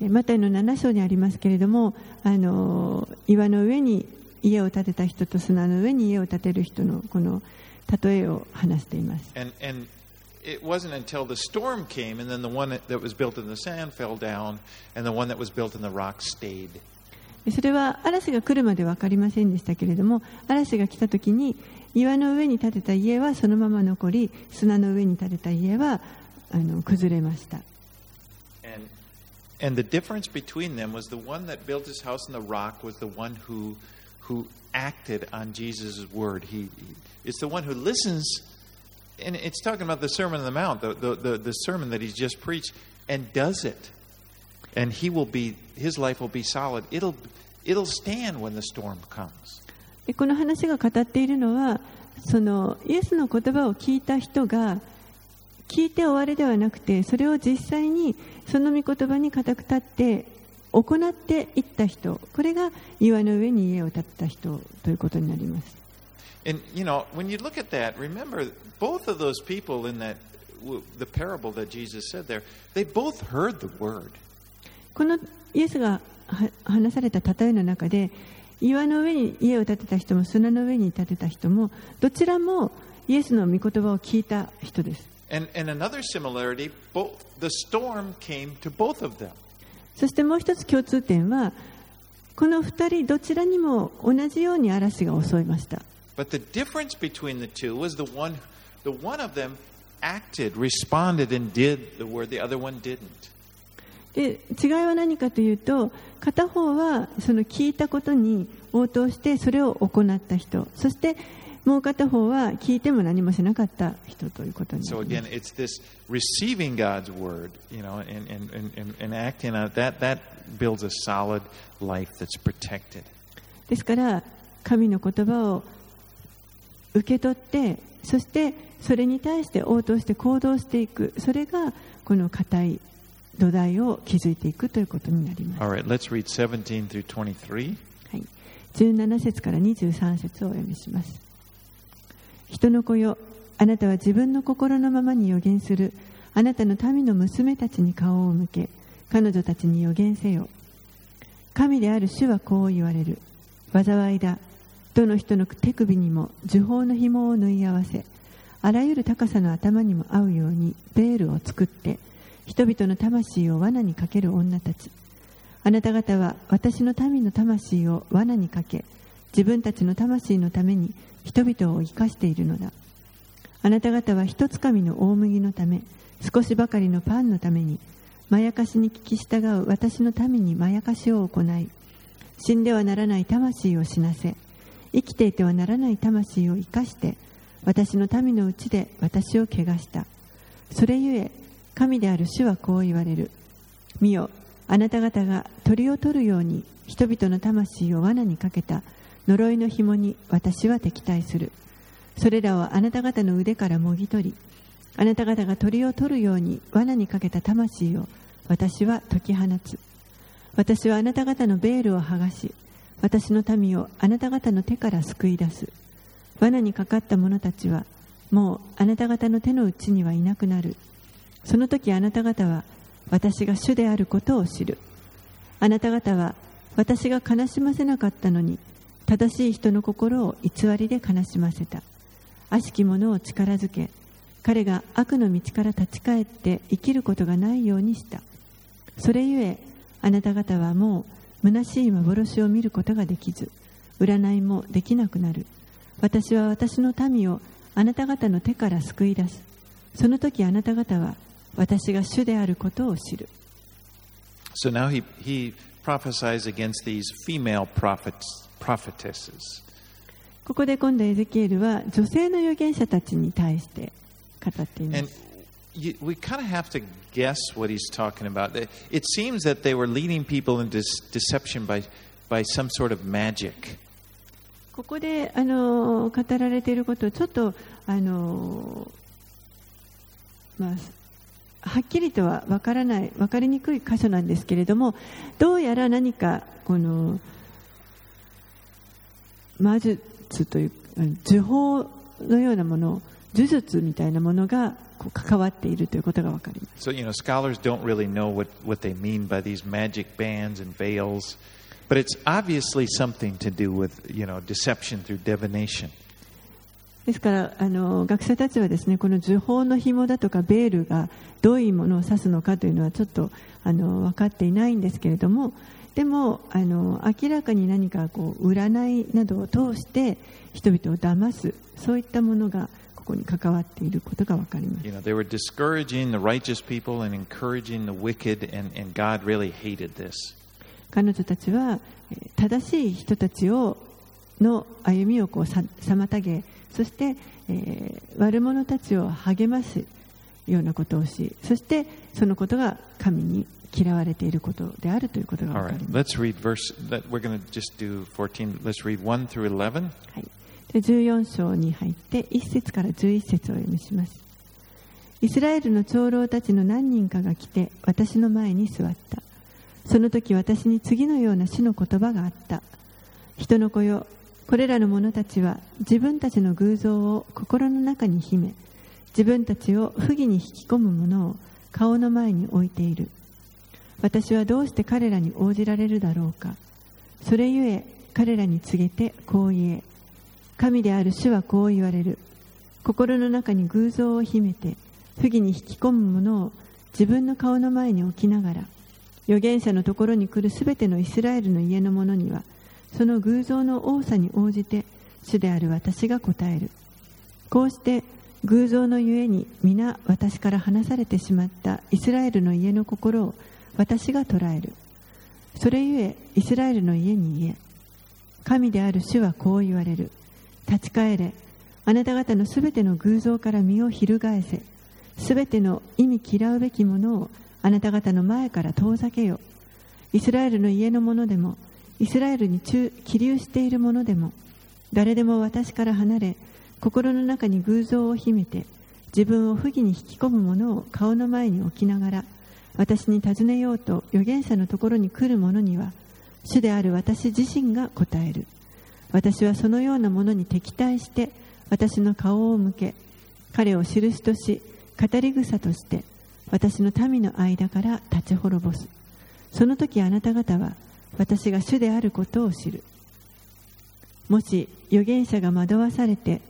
えマタイの7章にありますけれどもあの岩の上に家を建てた人と砂の上に家を建てる人のこの例えを話しています And, and it wasn't until the storm came and then the one that, was built in the sand fell down and the one that was built in the rock stayed. でそれは嵐が来るまで分かりませんでしたけれども嵐が来た時に岩の上に建てた家はそのまま残り砂の上に建てた家はあの崩れました And, and the difference between them was the one that built his house in the rock was the one who, who acted on Jesus' word. He, he- it's the one who listens, and it's talking about the Sermon on the Mount, the, the, the, the sermon that he's just preached, and does it. And he will be, his life will be solid. It'll, it'll stand when the storm comes. でこの話が語っているのはそのイエスの言葉を聞いた人が聞いて終わりではなくてそれを実際にその御言葉に固く立って 行っていった人これが岩の上に家を建てた人ということになります And, you know, when you look at that, remember, both of those people in that, the parable that Jesus said there, they both heard the word. このイエスが話された例えの中で岩の上に家を建てた人も砂の上に建てた人もどちらもイエスの御言葉を聞いた人です And, and another similarity, both, the storm came to both of them. そしてもう一つ共通点は、この2人、どちらにも同じように嵐が襲いました。で違いは何かというと、片方はその聞いたことに応答して、それを行った人、そしてもう片方は聞いても何もしなかった人ということにな So りま again, す it's this receiving God's word, you know, and, and, and, and, acting on it. That, that builds a solid life that's protected. ですから神の言葉を受け取ってそしてそれに対して応答して行動していくそれがこの固い土台を築いていくということになります、All right, let's read 17 through 23. はい、17節から23節をお読みします人の子よ。あなたは自分の心のままに予言する。あなたの民の娘たちに顔を向け。彼女たちに予言せよ。神である主はこう言われる。災いだ。どの人の手首にも呪法の紐を縫い合わせ。あらゆる高さの頭にも合うようにベールを作って。人々の魂を罠にかける女たち。あなた方は私の民の魂を罠にかけ。自分たちの魂のために人々を生かしているのだ。あなた方は一つかみの大麦のため少しばかりのパンのためにまやかしに聞き従う私の民にまやかしを行い死んではならない魂を死なせ生きていてはならない魂を生かして私の民のうちで私を汚した。それゆえ神である主はこう言われる。見よあなた方が鳥を取るように人々の魂を罠にかけた。呪いの紐に私は敵対する。それらをあなた方の腕からもぎ取りあなた方が鳥を取るように罠にかけた魂を私は解き放つ。私はあなた方のベールを剥がし私の民をあなた方の手から救い出す。罠にかかった者たちはもうあなた方の手の内にはいなくなる。その時あなた方は私が主であることを知る。あなた方は私が悲しませなかったのに正しい人の心を偽りで悲しませた。悪しき者を力づけ彼が悪の道から立ち返って生きることがないようにした。それゆえあなた方はもう虚しい幻を見ることができず占いもできなくなる。私は私の民をあなた方の手から救い出す。その時あなた方は私が主であることを知る。So now he, he prophesies against these female prophets, prophetesses. ここで今度エゼキエルは女性の預言者たちに対して語っています you, we kind of have to guess what he's talking about. It- seems that they were leading people into deception by, by some sort of magic. ここであの語られていることをちょっとあの、まあ、はっきりとは分からない分かりにくい箇所なんですけれどもどうやら何かこの魔術といううん呪法のようなもの呪術みたいなものがこう関わっているということが分かります So, you know, scholars don't really know what, what they mean by these magic bands and veils, but it's obviously something to do with, you know, deception through divination. ですからあの学者たちはですねこの呪法の紐だとかベールがどういうものを指すのかというのはちょっとあの分かっていないんですけれどもでもあの明らかに何かこう占いなどを通して人々を騙すそういったものがここに関わっていることが分かります You know, they were discouraging the righteous people and encouraging the wicked, and, and God really hated this. 彼女たちはえー正しい人たちをの歩みをこうさ妨げそして、えー悪者たちを励ますようなことをしそしてそのことが神に嫌われていることであるということが分かります。let's read verse. That we're going to just do 14. Let's read 1 through 11. はい、で14章に入って1節から11節をお読みします。イスラエルの長老たちの何人かが来て私の前に座った。その時私に次のような死の言葉があった。人の子よ、これらの者たちは自分たちの偶像を心の中に秘め、自分たちを不義に引き込む者を顔の前に置いている。私はどうして彼らに応じられるだろうか。それゆえ彼らに告げてこう言え。神である主はこう言われる。心の中に偶像を秘めて、不義に引き込む者を自分の顔の前に置きながら、預言者のところに来るすべてのイスラエルの家の者には、その偶像の多さに応じて、主である私が答える。こうして、偶像のゆえに皆私から離されてしまったイスラエルの家の心を私が捕らえる。それゆえイスラエルの家に言え。神である主はこう言われる。立ち返れ。あなた方のすべての偶像から身を翻せ。すべての意味嫌うべきものをあなた方の前から遠ざけよ。イスラエルの家のものでもイスラエルに中起立しているものでも誰でも私から離れ心の中に偶像を秘めて自分を不義に引き込む者を顔の前に置きながら私に尋ねようと預言者のところに来る者には主である私自身が答える。私はそのようなものに敵対して私の顔を向け彼を印とし語り草として私の民の間から立ち滅ぼす。その時あなた方は私が主であることを知る。もし預言者が惑わされて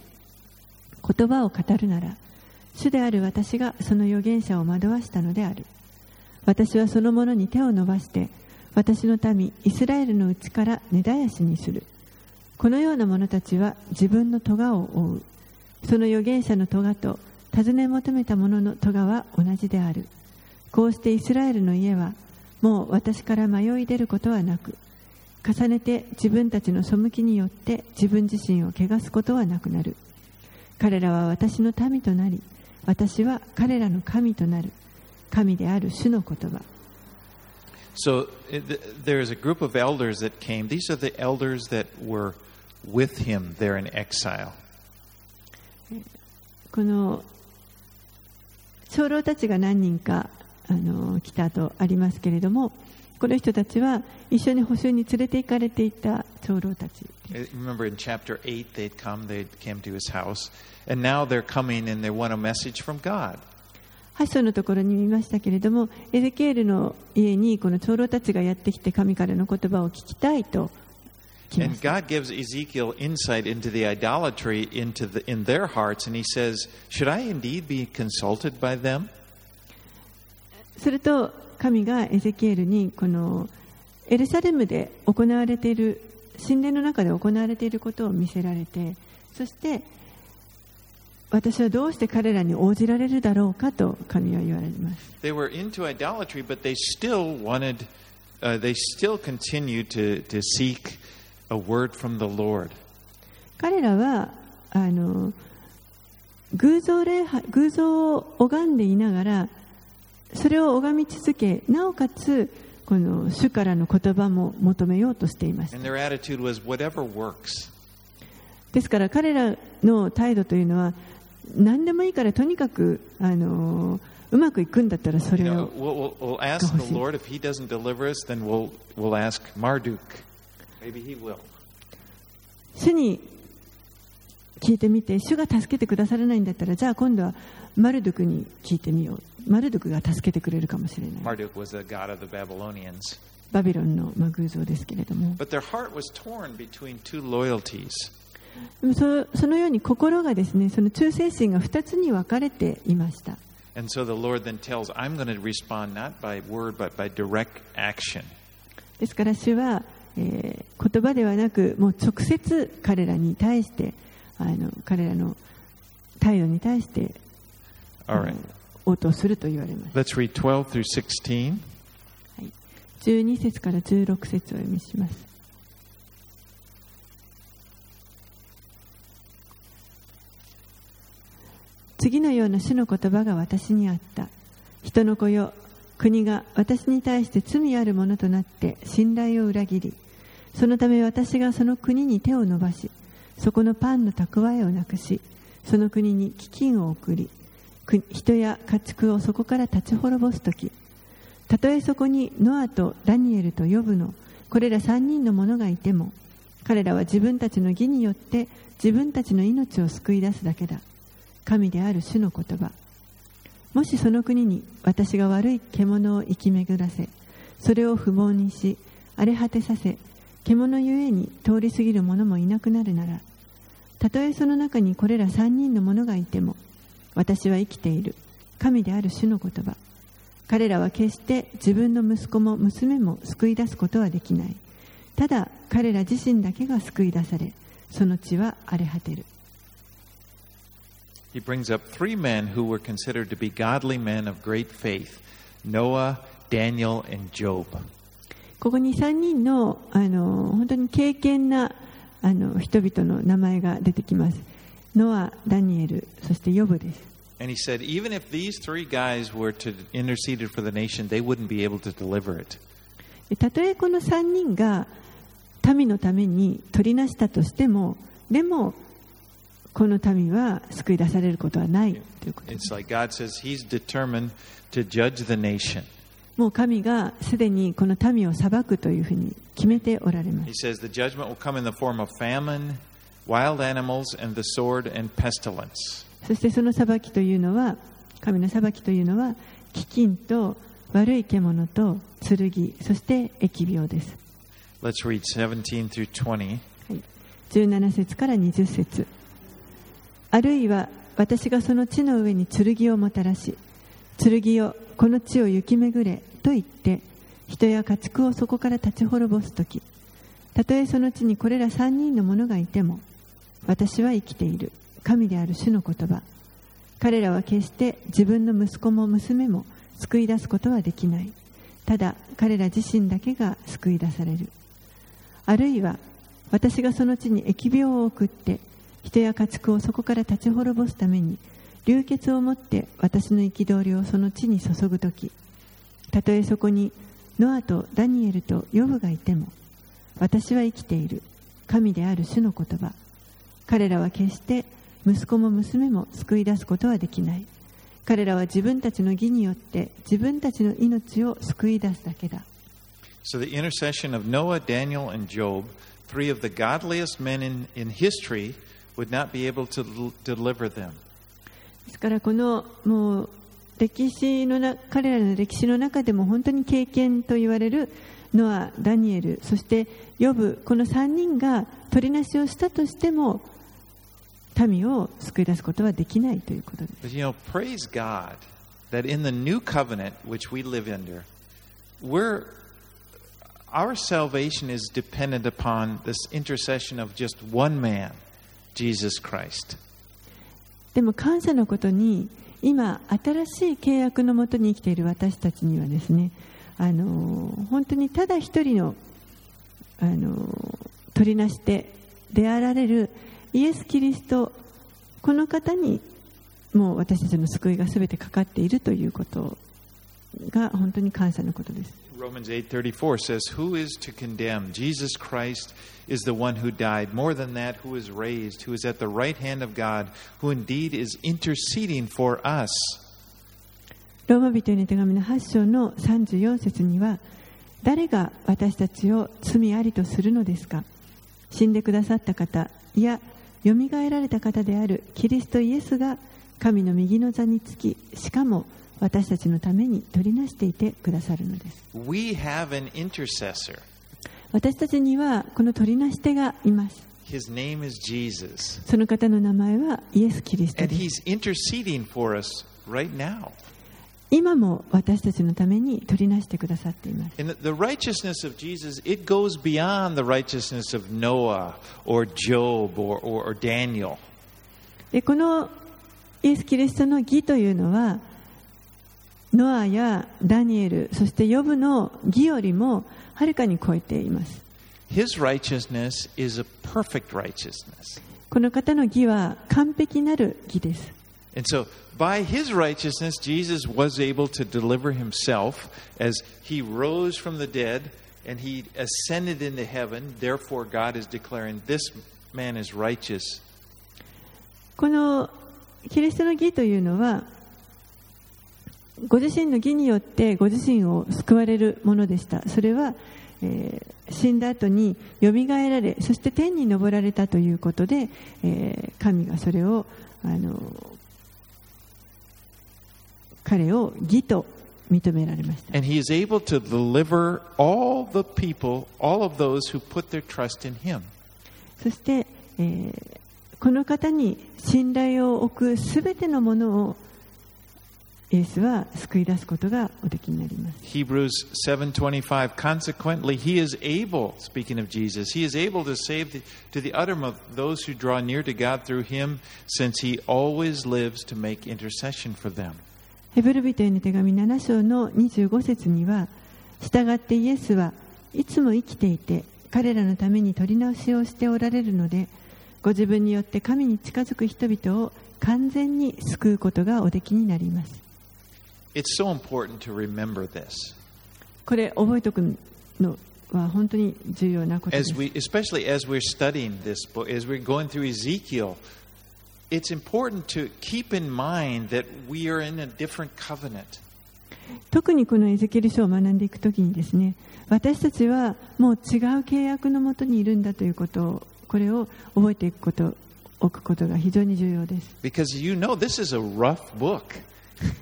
言葉を語るなら主である私がその預言者を惑わしたのである。私はその者に手を伸ばして私の民イスラエルのうちから根絶やしにする。このような者たちは自分の咎を負う。その預言者の咎と尋ね求めた者の咎は同じである。こうしてイスラエルの家はもう私から迷い出ることはなく重ねて自分たちの背きによって自分自身を汚すことはなくなる。彼らは私の民となり私は彼らの神となる。神である主の言葉 So there is a group of elders that came. These are the elders that were with him there in exile. この長老たちが何人かあの来たとありますけれどもこの人たちは一緒に補修に連れて行かれていた長老たち Uh, Remember in chapter 8, they'd come, they came to his house, and now they're coming and they want a message from God. 8章のところに見ましたけれどもエゼキエルの家にこの長老たちがやってきて神からの言葉を聞きたいと And God gives Ezekiel insight into the idolatry into the, in their hearts, and he says, Should I indeed be consulted by them? すると神がエゼキエルにこのエルサレムで行われている神殿の中で行われていることを見せられてそして私はどうして彼らに応じられるだろうかと神は言われます。彼らは偶像,礼偶像を拝んでいながら、それを拝み続け、なおかつ、この主からの言葉も求めようとしています。ですから彼らの態度というのは、何でもいいからとにかく、あの、うまくいくんだったらそれを聞いてみ主に聞いてみて主が助けてくださらないんだったらじゃあ今度はマルドクに聞いてみよう。マルドクが助けてくれるかもしれない。バビロンの偶像ですけれども。But their heart was torn between two loyalties. でもそそのように心がですねその忠誠心が2つに分かれていました And so the Lord then tells, I'm going to respond not by word, but by direct action. ですから主は、えー言葉ではなくもう直接彼らに対してあの彼らの態度に対して、right. の応答すると言われます Let's read 12 through 16. 12節から16節をお読みします次のような主の言葉が私にあった。人の子よ国が私に対して罪あるものとなって信頼を裏切りそのため私がその国に手を伸ばしそこのパンの蓄えをなくしその国に飢饉を送り人や家畜をそこから立ち滅ぼす時たとえそこにノアとダニエルとヨブのこれら3人の者がいても彼らは自分たちの義によって自分たちの命を救い出すだけだ。神である主の言葉。もしその国に私が悪い獣を生き巡らせそれを不毛にし荒れ果てさせ獣ゆえに通り過ぎる者もいなくなるならたとえその中にこれら3人の者がいても私は生きている。神である主の言葉。彼らは決して自分の息子も娘も救い出すことはできない。ただ彼ら自身だけが救い出されその地は荒れ果てる。He brings up three men who were considered to be godly men of great faith Noah, Daniel, and Job. ここに3人のあの本当に敬虔なあの人々の名前が出てきます。ノア、ダニエル、そしてヨブです。And he said, even if these three guys were to intercede for the nation, they wouldn't be able to deliver it. でたとえこの3人が民のために取りなしたとしても、でもこの民は救い出されることはないということです。Like says. もう神がすでにこの民を裁くというふうに決めておられま He す。says the judgment will come in the form of famine, wild animals, and the sword and pestilence. そしてその裁きというのは、神の裁きというのは、飢饉と悪い獣と剣、そして疫病です。Let's read 17 through 20. 17節から20節あるいは私がその地の上に剣をもたらし剣よこの地を行き巡れと言って人や家畜をそこから立ち滅ぼす時たとえその地にこれら3人の者がいても私は生きている。神である主の言葉。彼らは決して自分の息子も娘も救い出すことはできない。ただ彼ら自身だけが救い出される。あるいは私がその地に疫病を送って人や家畜をそこから立ち滅ぼすために流血をもって私の憤りをその地に注ぐ時たとえそこにノアとダニエルとヨブがいても私は生きている。神である主の言葉。彼らは決して息子も娘も救い出すことはできない。彼らは自分たちの義によって自分たちの命を救い出すだけだ。So the intercession of Noah, Daniel, and Job, three of the godliest men in, in history, would not be able to deliver them. ですからこのもう歴史のな彼らの歴史の中でも本当に経験と言われるノア、ダニエル、そしてヨブ、この3人が取りなしをしたとしても民を救い出すことはできないということです。But you know, praise God that in the new covenant which we live under, we're our salvation is dependent upon this intercession of just one man, Jesus Christ. でも感謝のことに今新しい契約のもとに生きている私たちにはですねあの本当にただ一人のあの取りなしてであられるイエス・キリストこの方にもう私たちの救いが全てかかっているということが本当に感謝のことです Romans 8:34 says, "Who is to condemn? Jesus Christ is the one who died, more than that who is raised, who is at the right hand of God, who indeed is interceding for us." ローマ人への手紙の8章の34節には誰が私たちを罪ありとするのですか死んでくださった方いやよみがえられた方であるキリストイエスが神の右の座につきしかも私たちのために取りなしていてくださるのです We have an intercessor. 私たちにはこの取りなし手がいます His name is Jesus. その方の名前はイエス・キリスト And です he's interceding for us right now. 今も私たちのために取りなしてくださっています And the righteousness of Jesus, it goes beyond the righteousness of Noah or Job or, or, or Daniel. でこのイエス・キリストの義というのはノアやダニエルそしてヨブの義よりもはるかに超えています His righteousness is a perfect righteousness. この方の義は完璧なる義です And so, by his righteousness, Jesus was able to deliver himself as he rose from the dead and he ascended into heaven. Therefore, God is declaring this man is righteous. このキリストの義というのはご自身の義によってご自身を救われるものでしたそれは、えー死んだ後によみがえられそして天に昇られたということで、えー神がそれをあの彼を義と認められました And he is able to deliver all the people, all of those who put their trust in him. そして、えーこの方に信頼を置くすべてのものをイエスは救い出すことがおできになります Hebrews 7:25 Consequently he is able speaking of Jesus he is able to save the, to the uttermost those who draw near to God through him since he always lives to make intercession for them. ヘブル人への手紙7章の25節には、従ってイエスはいつも生きていて、彼らのために取り直しをしておられるので、ご自分によって神に近づく人々を完全に救うことがおできになります。It's so important to remember this これ覚えておくのは本当に重要なことで as す。 we, especially as we're studying this book, as we're going through Ezekiel. It's important to keep in mind that we are in a different covenant. 特にこのエゼキエル書を学んでいくときにですね、私たちはもう違う契約のもとにいるんだということを、これを覚えていくこと、置くことが非常に重要です。 Because you know this is a rough book.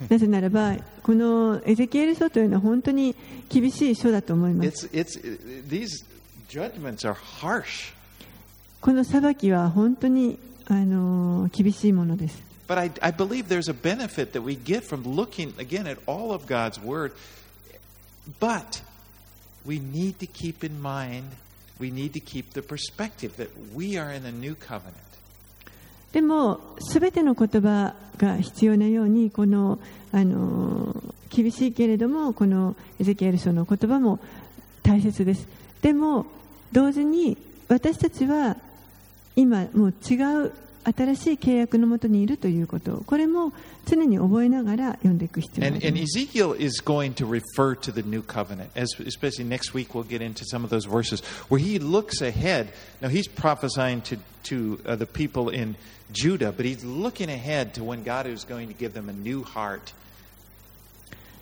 なぜならば、このエゼキエル書というのは本当に厳しい書だと思います。It's, it's. この裁きは本当にあの厳しいものです。But I, I believe there's a benefit that we get from looking again at all of God's Word. But we need to keep in mind, we need to keep the perspective that we are in a new covenant. でも、すべての言葉が必要なように、このあの厳しいけれども、このエゼキエル書の言葉も大切です。でも、同時に私たちは今、もう違う新しい契約のもとにいるということ、これも常に覚えながら読んでいく必要があ And, り and ます。Ezekiel is going to refer to the new covenant, as, especially next week we'll get into some of those verses where he looks ahead. Now he's prophesying to, to uh, the people in Judah, but he's looking ahead to when God is going to give them a new heart.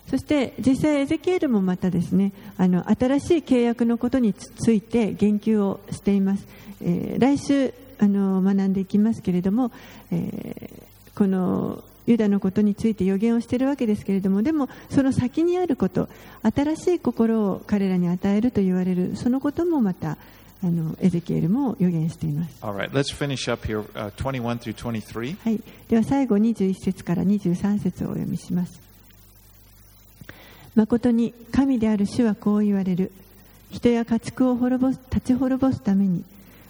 そして実際エゼキエルもまたですねあの新しい契約のことにつついて言及をしています、えー来週あの学んでいきますけれども、えーこのユダのことについて予言をしているわけですけれどもでもその先にあること新しい心を彼らに与えると言われるそのこともまたあのエゼキエルも予言しています。All right, let's finish up here uh, 21 through 23. はい、では最後21節から23節をお読みします誠に神である主はこう言われる。人や家畜を滅ぼす立ち滅ぼすために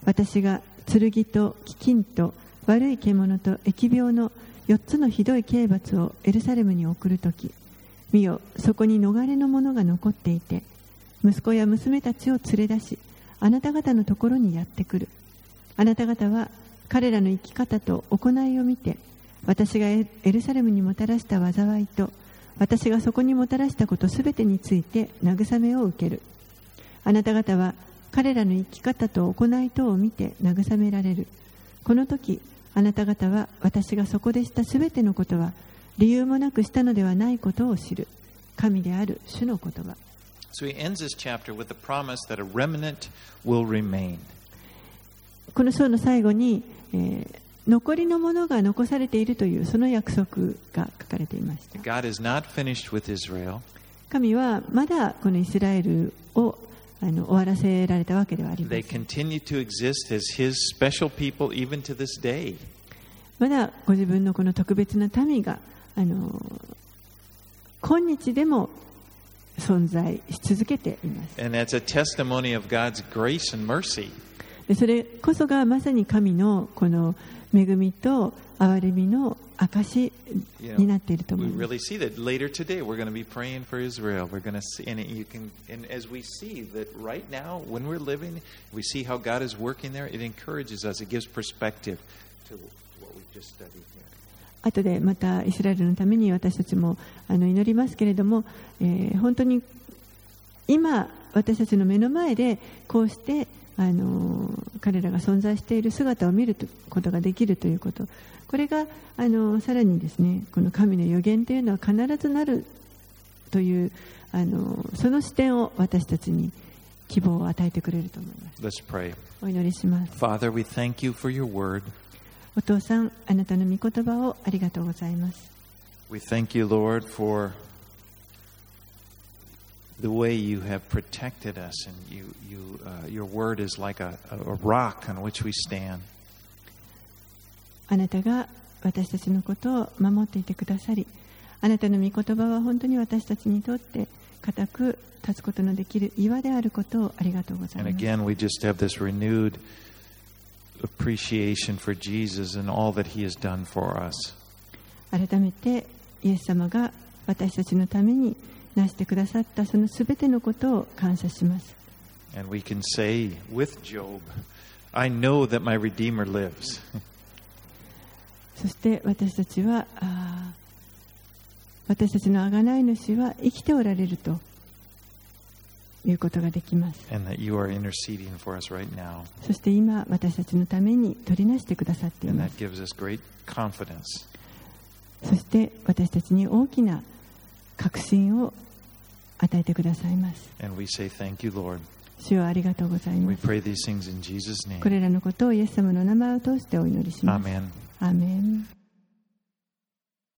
私が剣と飢饉と悪い獣と疫病の4つのひどい刑罰をエルサレムに送るとき見よそこに逃れの者が残っていて息子や娘たちを連れ出しあなた方のところにやってくる。あなた方は彼らの生き方と行いを見て私がエルサレムにもたらした災いと私がそこにもたらしたことすべてについて慰めを受ける。あなた方は彼らの生き方と行いとを見て慰められるこの時あなた方は私がそこでしたすべてのことは理由もなくしたのではないことを知る神である主の言葉 So he ends this chapter with the promise that a remnant will remain. この章の最後に、えー残りのものが残されているというその約束が書かれていました God is not finished with Israel. 神はまだこのイスラエルをあの終わらせられたわけではありません。まだご自分のこの特別な民が、あの今日でも存在し続けています。それこそがまさに神のこの恵みと憐れみの証になっていると思います。後でまたイスラエルのために私たちもあの祈りますけれども、えー、本当に今私たちの目の前でこうして、あの彼らが存在している姿を見ることができるということこれがあのさらにですねこの神の予言というのは必ずなるというあのその視点を私たちに希望を与えてくれると思います.お祈りします Father, we thank you for your word. お父さんあなたの御言葉をありがとうございます We thank you, Lord, for the way you have protected us, and you, you, uh, your word is like a, a rock on which we stand. あなたが私たちのことを守っていてくださりあなたの御言葉は本当に私たちにとって固く立つことのできる岩であることをありがとうござい And ます again, we just have this renewed appreciation for Jesus and all that he has done for us. 改めてイエス様が 私たちのために 成してくださったそのすべてのことを感謝します。And we can say with Job, I know that my Redeemer lives. そして私たちは私たちの贖い主は生きておられるということができます。Right、そして今私たちのために取りなしてくださっています。そして私たちに大きな確信を与えてくださいます。主をありがとうございます。これらのことをイエス様の名前を通してお祈りします。